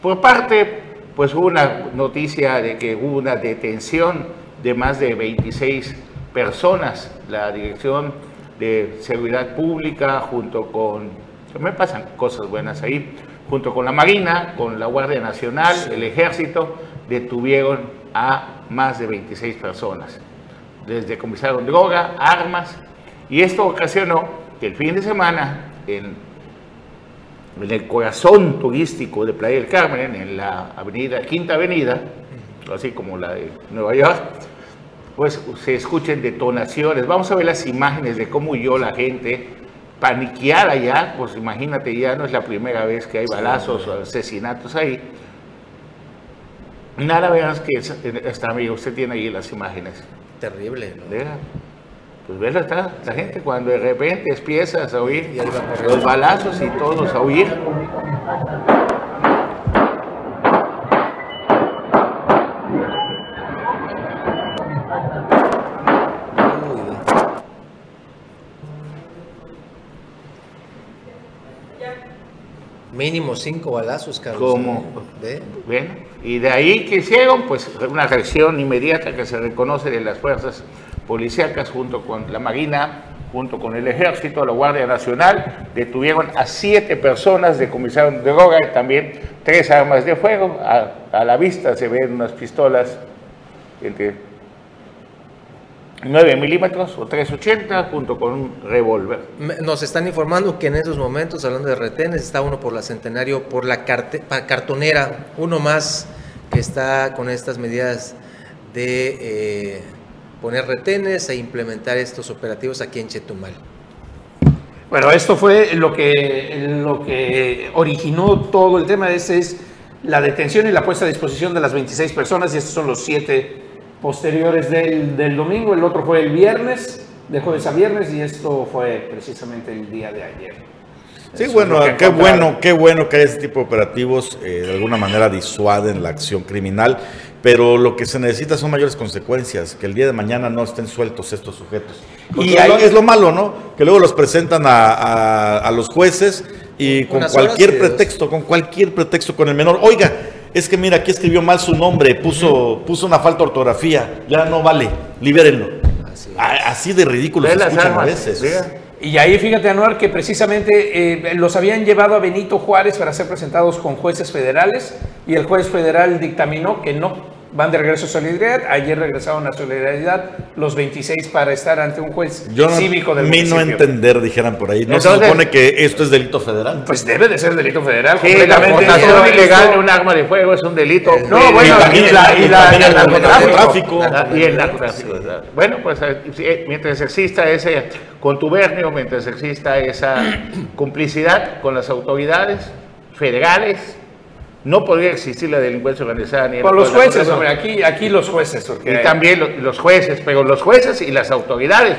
por parte, pues hubo una noticia de que hubo una detención de más de 26 personas. La Dirección de Seguridad Pública junto con, me pasan cosas buenas ahí, junto con la Marina, con la Guardia Nacional, el Ejército, detuvieron a más de 26 personas. Desde comisaron droga, armas, y esto ocasionó que el fin de semana, en, en el corazón turístico de Playa del Carmen, en la avenida, Quinta Avenida, así como la de Nueva York, pues se escuchen detonaciones. Vamos a ver las imágenes de cómo huyó la gente paniqueada ya, pues imagínate, ya no es la primera vez que hay balazos o asesinatos ahí. Nada veas que es- está amigo, usted tiene ahí las imágenes. Terrible, ¿no? Pues ves, está la gente cuando de repente empiezas a oír los balazos y todos a huir. Mínimo cinco balazos, Carlos. ¿Cómo? ¿Ve? Bueno, y de ahí que hicieron, pues una reacción inmediata que se reconoce de las fuerzas policíacas junto con la Marina, junto con el Ejército, la Guardia Nacional, detuvieron a siete personas, decomisaron droga y también tres armas de fuego. A, a la vista se ven unas pistolas entre 9 milímetros o 380 junto con un revólver. Nos están informando que en esos momentos, hablando de retenes, está uno por la Centenario, por la cartonera, uno más que está con estas medidas de eh, poner retenes e implementar estos operativos aquí en Chetumal. Bueno, esto fue lo que, lo que originó todo el tema. Ese es la detención y la puesta a disposición de las 26 personas y estos son los siete posteriores del, del domingo. El otro fue el viernes, de jueves a viernes y esto fue precisamente el día de ayer. Sí, Eso bueno, qué bueno, qué bueno que ese tipo de operativos eh, de alguna manera disuaden la acción criminal, pero lo que se necesita son mayores consecuencias, que el día de mañana no estén sueltos estos sujetos. Porque Y es lo- hay- es lo malo, ¿no? Que luego los presentan a, a- a los jueces y con cualquier pretexto, con cualquier pretexto con el menor. Oiga, es que mira, aquí escribió mal su nombre, puso, puso una falta de ortografía, ya no vale, libérenlo. Así de ridículo se escuchan a veces. Y ahí fíjate, Anuar, que precisamente eh, los habían llevado a Benito Juárez para ser presentados con jueces federales y el juez federal dictaminó que no. Van de regreso a Solidaridad. Ayer regresaron a Solidaridad los 26 para estar ante un juez Yo no, cívico del mí no municipio. entender, dijeran por ahí. ¿No se supone que esto es delito federal? Pues debe de ser delito federal. Sí, la portación ilegal de un arma de fuego es un delito. No, Sí, bueno, y y la- y y la- también y el el narcotráfico. narcotráfico. Y el narcotráfico. Bueno, pues eh, eh, mientras exista ese contubernio, mientras exista esa complicidad con las autoridades federales, no podría existir la delincuencia organizada ni el Por los jueces, hombre, aquí, aquí los jueces. porque- Y también lo- los jueces, pero los jueces y las autoridades.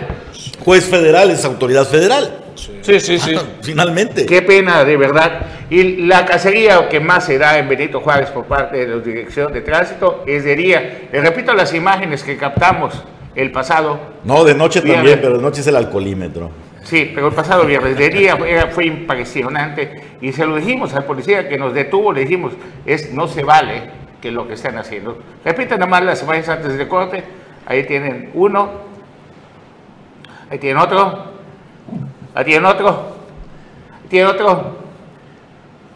Juez federal es autoridad federal, Sí, sí, sí. finalmente. Qué pena, de verdad. Y la cacería que más se da en Benito Juárez por parte de la Dirección de Tránsito es de día. Les repito las imágenes que captamos el pasado. No, de noche también, pero de noche es el alcoholímetro. Sí, pero el pasado viernes de día fue, era- fue impresionante y se lo dijimos al policía que nos detuvo, le dijimos, es no se vale que lo que están haciendo. Repiten nomás las imágenes antes del corte, ahí tienen uno, ahí tienen otro, ahí tienen otro, ahí tienen otro.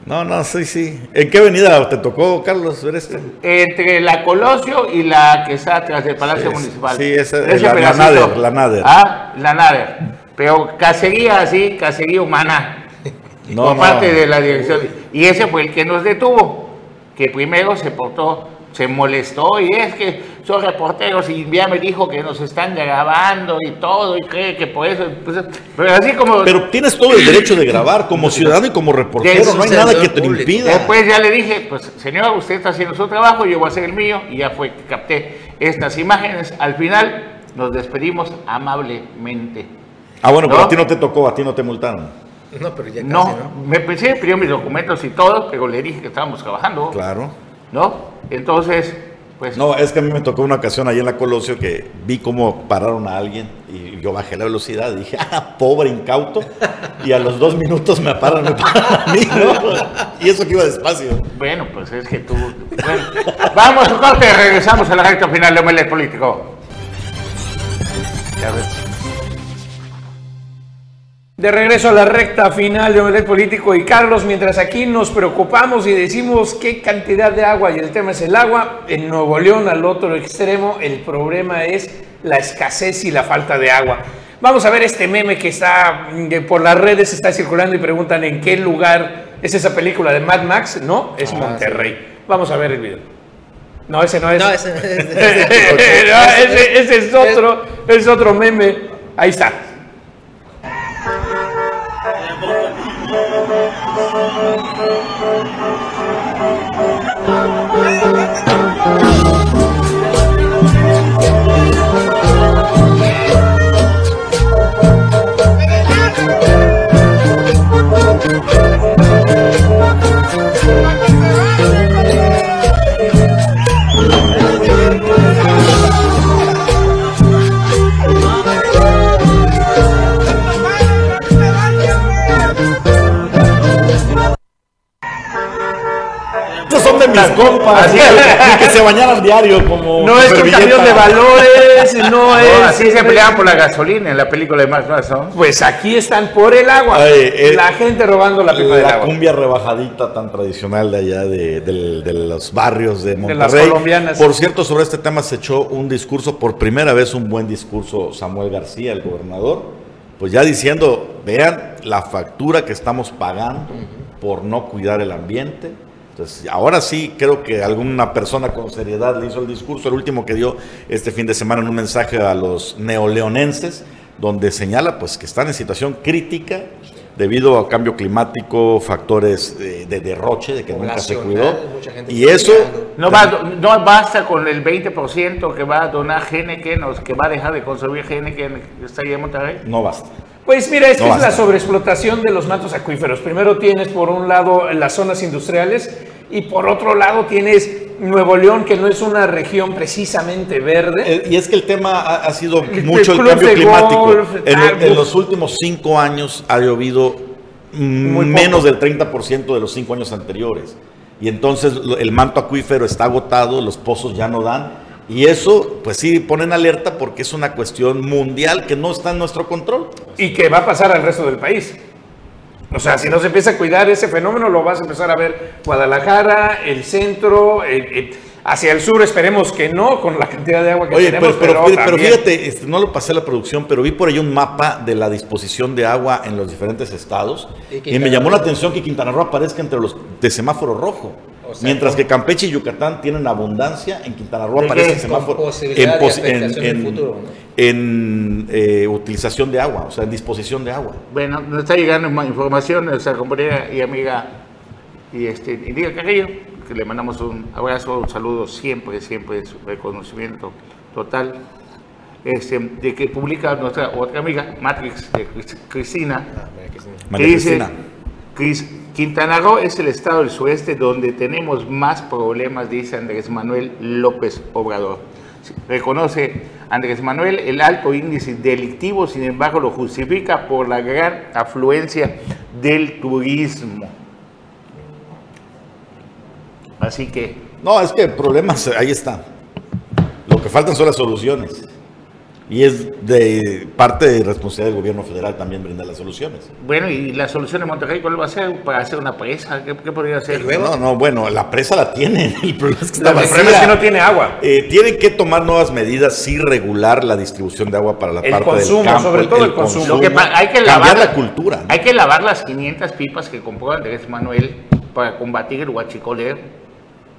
No, no, sí, sí. ¿En qué avenida te tocó, Carlos, ver esto? Entre la Colosio y la que está atrás del Palacio Sí, Municipal. sí, esa- Ese la-. Nader, la Nader. Ah, la Nader. Pero cacería así, cacería humana. No, por no. parte de la dirección. Y ese fue el que nos detuvo. Que primero se portó, se molestó y es que son reporteros y ya me dijo que nos están grabando y todo y cree que por eso. pues, pero así como. Pero tienes todo el derecho de grabar como ciudadano y como reportero. No hay nada que te lo impida. Después ya le dije, pues señor, usted está haciendo su trabajo, yo voy a hacer el mío, y ya fue que capté estas imágenes. Al final nos despedimos amablemente. Ah, bueno, pero a ti no te tocó, a ti no te multaron. No, pero ya casi, No, ¿no? me pensé, pidió mis documentos y todo, pero le dije que estábamos trabajando, Claro. ¿no? Entonces, pues... No, es que a mí me tocó una ocasión ahí en la Colosio que vi cómo pararon a alguien y yo bajé la velocidad y dije, ah, pobre incauto. Y a los dos minutos me paran, me paran a mí, ¿no? Y eso que iba despacio. Bueno, pues es que tú... Bueno, vamos a corte, regresamos a la recta final de Omelet Político. Ya ves. De regreso a la recta final de Omelet Político y Carlos, mientras aquí nos preocupamos y decimos qué cantidad de agua, y el tema es el agua, en Nuevo León al otro extremo el problema es la escasez y la falta de agua. Vamos a ver este meme que está que por las redes está circulando y preguntan en qué lugar es esa película de Mad Max, ¿no? Es Monterrey. Vamos a ver el video. No, ese no es. No, ese, ese- No, ese, ese es otro, es otro meme. Ahí está. Oh. Tus compas. Así que se bañaran diario como. No es un camión de valores, no No, es. así se peleaban por la gasolina en la película de Max Mason. Pues aquí están por el agua. Ay, eh, la gente robando la pipa La cumbia rebajadita tan tradicional de allá de, de los barrios de las Monterrey. colombianas. Por cierto, sobre este tema se echó un discurso, por primera vez un buen discurso Samuel García, el gobernador, pues ya diciendo, vean la factura que estamos pagando por no cuidar el ambiente. Entonces, ahora sí creo que alguna persona con seriedad le hizo el discurso, el último que dio este fin de semana en un mensaje a los neoleonenses, donde señala pues que están en situación crítica debido a cambio climático, factores de, de derroche, de que nunca se cuidó. Y eso. No, va- no basta con el 20% que va a donar Heineken o que va a dejar de consumir Heineken que está ahí en Monterrey. no basta. Pues mira, es que es la sobreexplotación de los mantos acuíferos. Primero tienes por un lado las zonas industriales y por otro lado tienes Nuevo León, que no es una región precisamente verde. Eh, y es que el tema ha, ha sido El- mucho el cambio climático. golf, en, en los últimos cinco años ha llovido Muy poco. menos del 30% de los cinco años anteriores. Y entonces el manto acuífero está agotado, los pozos ya no dan. Y eso, pues sí, ponen alerta porque es una cuestión mundial que no está en nuestro control. y que va a pasar al resto del país. O sea, si no se empieza a cuidar ese fenómeno, lo vas a empezar a ver Guadalajara, el centro, hacia el sur, esperemos que no, con la cantidad de agua que Oye, tenemos. pero, pero, pero también- fíjate, este, no lo pasé a la producción, pero vi por ahí un mapa de la disposición de agua en los diferentes estados Y y, me llamó la atención que Quintana Roo aparezca entre los de semáforo rojo. O sea, Mientras con- que Campeche y Yucatán tienen abundancia, en Quintana Roo ¿De aparece el semáforo en el futuro, ¿no? en, eh, utilización de agua, o sea, en disposición de agua. Bueno, nos está llegando más información de nuestra compañera y amiga y este, Lidia Carrillo, que le mandamos un abrazo, un saludo siempre, siempre, su reconocimiento total. Este, de que publica nuestra otra amiga, Matrix, de Cris- Cristina, que María dice, Cristina. Cris- Quintana Roo es el estado del sureste donde tenemos más problemas, dice Andrés Manuel López Obrador. Reconoce Andrés Manuel el alto índice delictivo, sin embargo lo justifica por la gran afluencia del turismo. Así que No, es que problemas ahí están. Lo que faltan son las soluciones. Y es de parte de responsabilidad del gobierno federal también brindar las soluciones. Bueno, ¿y la solución de Monterrey cuál va a ser? ¿Para hacer una presa? ¿Qué, qué podría hacer? No, no, bueno, la presa la tienen. El problema es que está El vacía. problema es que no tiene agua. Eh, tienen que tomar nuevas medidas, sí regular la distribución de agua para la El parte consumo, del campo. sobre todo el consumo. Lo que pa- hay que cambiar lavar la cultura. ¿no? Hay que lavar las 500 pipas que compró Andrés Manuel para combatir el huachicoleo,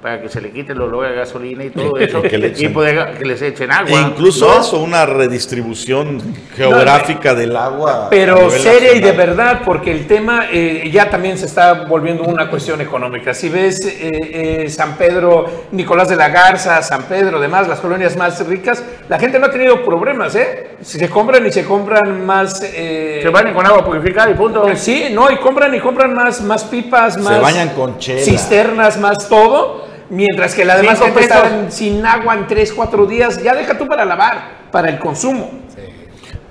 para que se le quite el olor a gasolina y todo eso, Que le y poder que les echen agua. E incluso ¿no? eso, una redistribución geográfica del agua. Pero seria y de verdad, porque el tema eh, ya también se está volviendo una cuestión económica. Si ves eh, eh, San Pedro, Nicolás de la Garza, San Pedro, demás, las colonias más ricas, la gente no ha tenido problemas, ¿eh? Si se compran y se compran más... eh, Se bañan con agua purificada y punto. Sí, no, y compran y compran más, más pipas, más... bañan con chela. Cisternas, más todo. Mientras que la demás gente sin agua en 3, 4 días. Ya deja tú para lavar, para el consumo.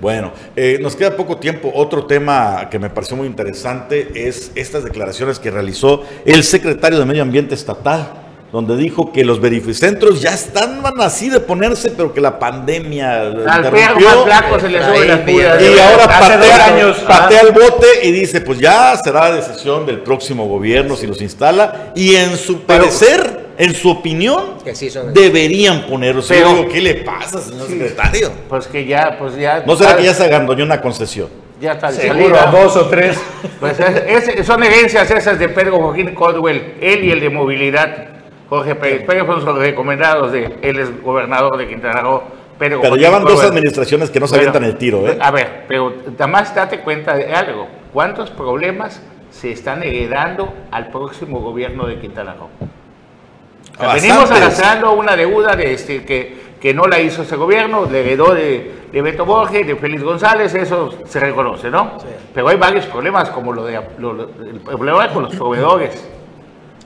Bueno, eh, nos queda poco tiempo. Otro tema que me pareció muy interesante es estas declaraciones que realizó el secretario de Medio Ambiente Estatal, donde dijo que los verificentros ya están van así de ponerse, pero que la pandemia Al interrumpió. más flaco se le sube la. Y ahora patea, años, patea el bote y dice, pues ya será decisión del próximo gobierno si los instala. Y en su parecer, en su opinión, Que sí son- deberían ponerlos. Pero- digo, ¿qué le pasa, señor secretario? Pues que ya, pues ya. ¿No será que ya se agandoñó una concesión? Ya está Seguro, salida. dos o tres. Pues es- es- son herencias esas de Pedro Joaquín Caldwell, él y el de movilidad, Jorge Pérez. Pérez fueron los recomendados de él es gobernador de Quintana Roo. Pero Joaquín ya van dos administraciones que no se Bueno, avientan el tiro, ¿eh? A ver, pero nada más date cuenta de algo. ¿Cuántos problemas se están heredando al próximo gobierno de Quintana Roo? O sea, venimos arrastrando una deuda de este, que, que no la hizo ese gobierno, le heredó de, de Beto Borges, de Félix González, eso se reconoce, ¿no? Pero hay varios problemas, como lo de lo- lo- el problema con los proveedores,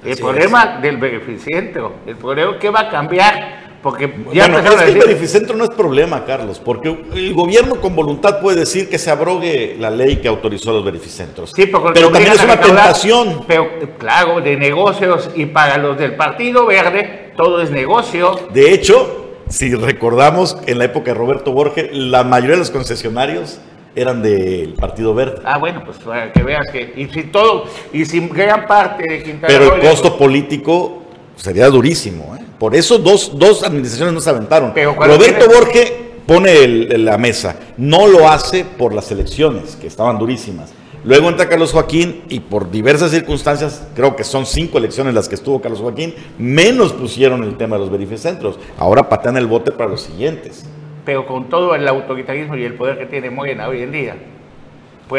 el Así problema del beneficiente, el problema que va a cambiar Porque ya Bueno, es a que el verificentro no es problema, Carlos, porque el gobierno con voluntad puede decir que se abrogue la ley que autorizó los verificentros. Sí, porque pero te también es una a recaudar, tentación. Pero, claro, de negocios y para los del Partido Verde todo es negocio. De hecho, si recordamos, en la época de Roberto Borges, la mayoría de los concesionarios eran del Partido Verde. Ah, bueno, pues para que veas que y si todo y si gran parte de Quintana Pero el costo político sería durísimo. ¿eh? Por eso dos, dos administraciones no se aventaron. Pero Roberto Borges pone el- la mesa. No lo hace por las elecciones, que estaban durísimas. Luego entra Carlos Joaquín y por diversas circunstancias, creo que son cinco elecciones las que estuvo Carlos Joaquín, menos pusieron el tema de los verificentros. Ahora patean el bote para los siguientes. Pero con todo el autoritarismo y el poder que tiene Morena hoy en día.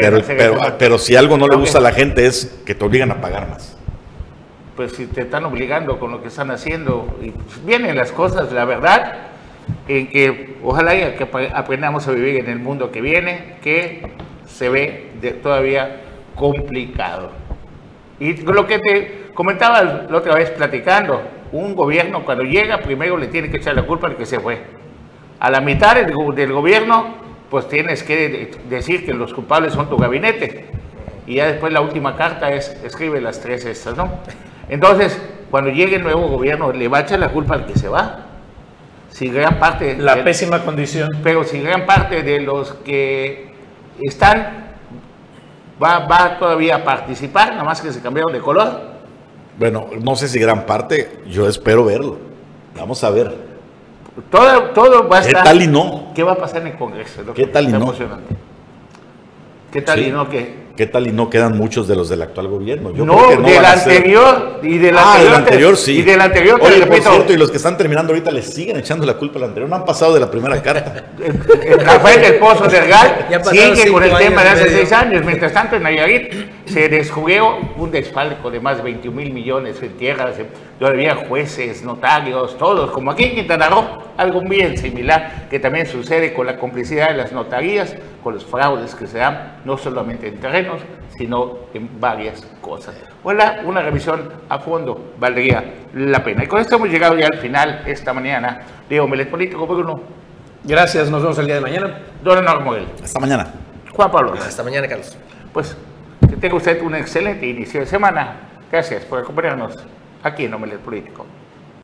Pero, pero, pero si algo no le gusta a la gente es que te obligan a pagar más. pues si te están obligando con lo que están haciendo y vienen las cosas, la verdad, en que ojalá que ap- aprendamos a vivir en el mundo que viene, que se ve de- todavía complicado. Y lo que te comentaba la otra vez platicando, un gobierno cuando llega primero le tiene que echar la culpa al que se fue. A la mitad del, go- del gobierno, pues tienes que de- decir que los culpables son tu gabinete. Y ya después la última carta es, escribe las tres estas, ¿no? Entonces, cuando llegue el nuevo gobierno, le va a echar la culpa al que se va. Si gran parte... La de- pésima condición. pero si gran parte de los que están va, va todavía a participar, nada más que se cambiaron de color. Bueno, no sé si gran parte, yo espero verlo. Vamos a ver. Todo, todo va a ¿Qué estar... tal y no? ¿Qué va a pasar en el Congreso? Es lo ¿Qué que tal y no? emocionante. ¿Qué tal Sí. y no? que ¿Qué tal y no quedan muchos de los del actual gobierno? Yo No, creo que del van a ser- anterior y del ah, anterior. del anterior sí. Y del anterior, te Oye, por repito, cierto, y los que están terminando ahorita les siguen echando la culpa al anterior. No han pasado de la primera carta. el Rafael del Pozo del GAL Ya pasaron sigue con el tema de hace medio. seis años. Mientras tanto, en Nayarit se descubrió un desfalco de más de 21 mil millones en tierras. Todavía jueces, notarios, todos, como aquí en Quintana Roo, algo bien similar que también sucede con la complicidad de las notarías, con los fraudes que se dan, no solamente en terrenos, sino en varias cosas. Hola, una revisión a fondo valdría la pena. Y con esto hemos llegado ya al final esta mañana de Omelet Político, Bruno. Gracias, nos vemos el día de mañana. Don Honor Morel. Hasta mañana. Juan Pablo. Hasta mañana, Carlos. Pues que tenga usted un excelente inicio de semana. Gracias por acompañarnos aquí en Omelet Político.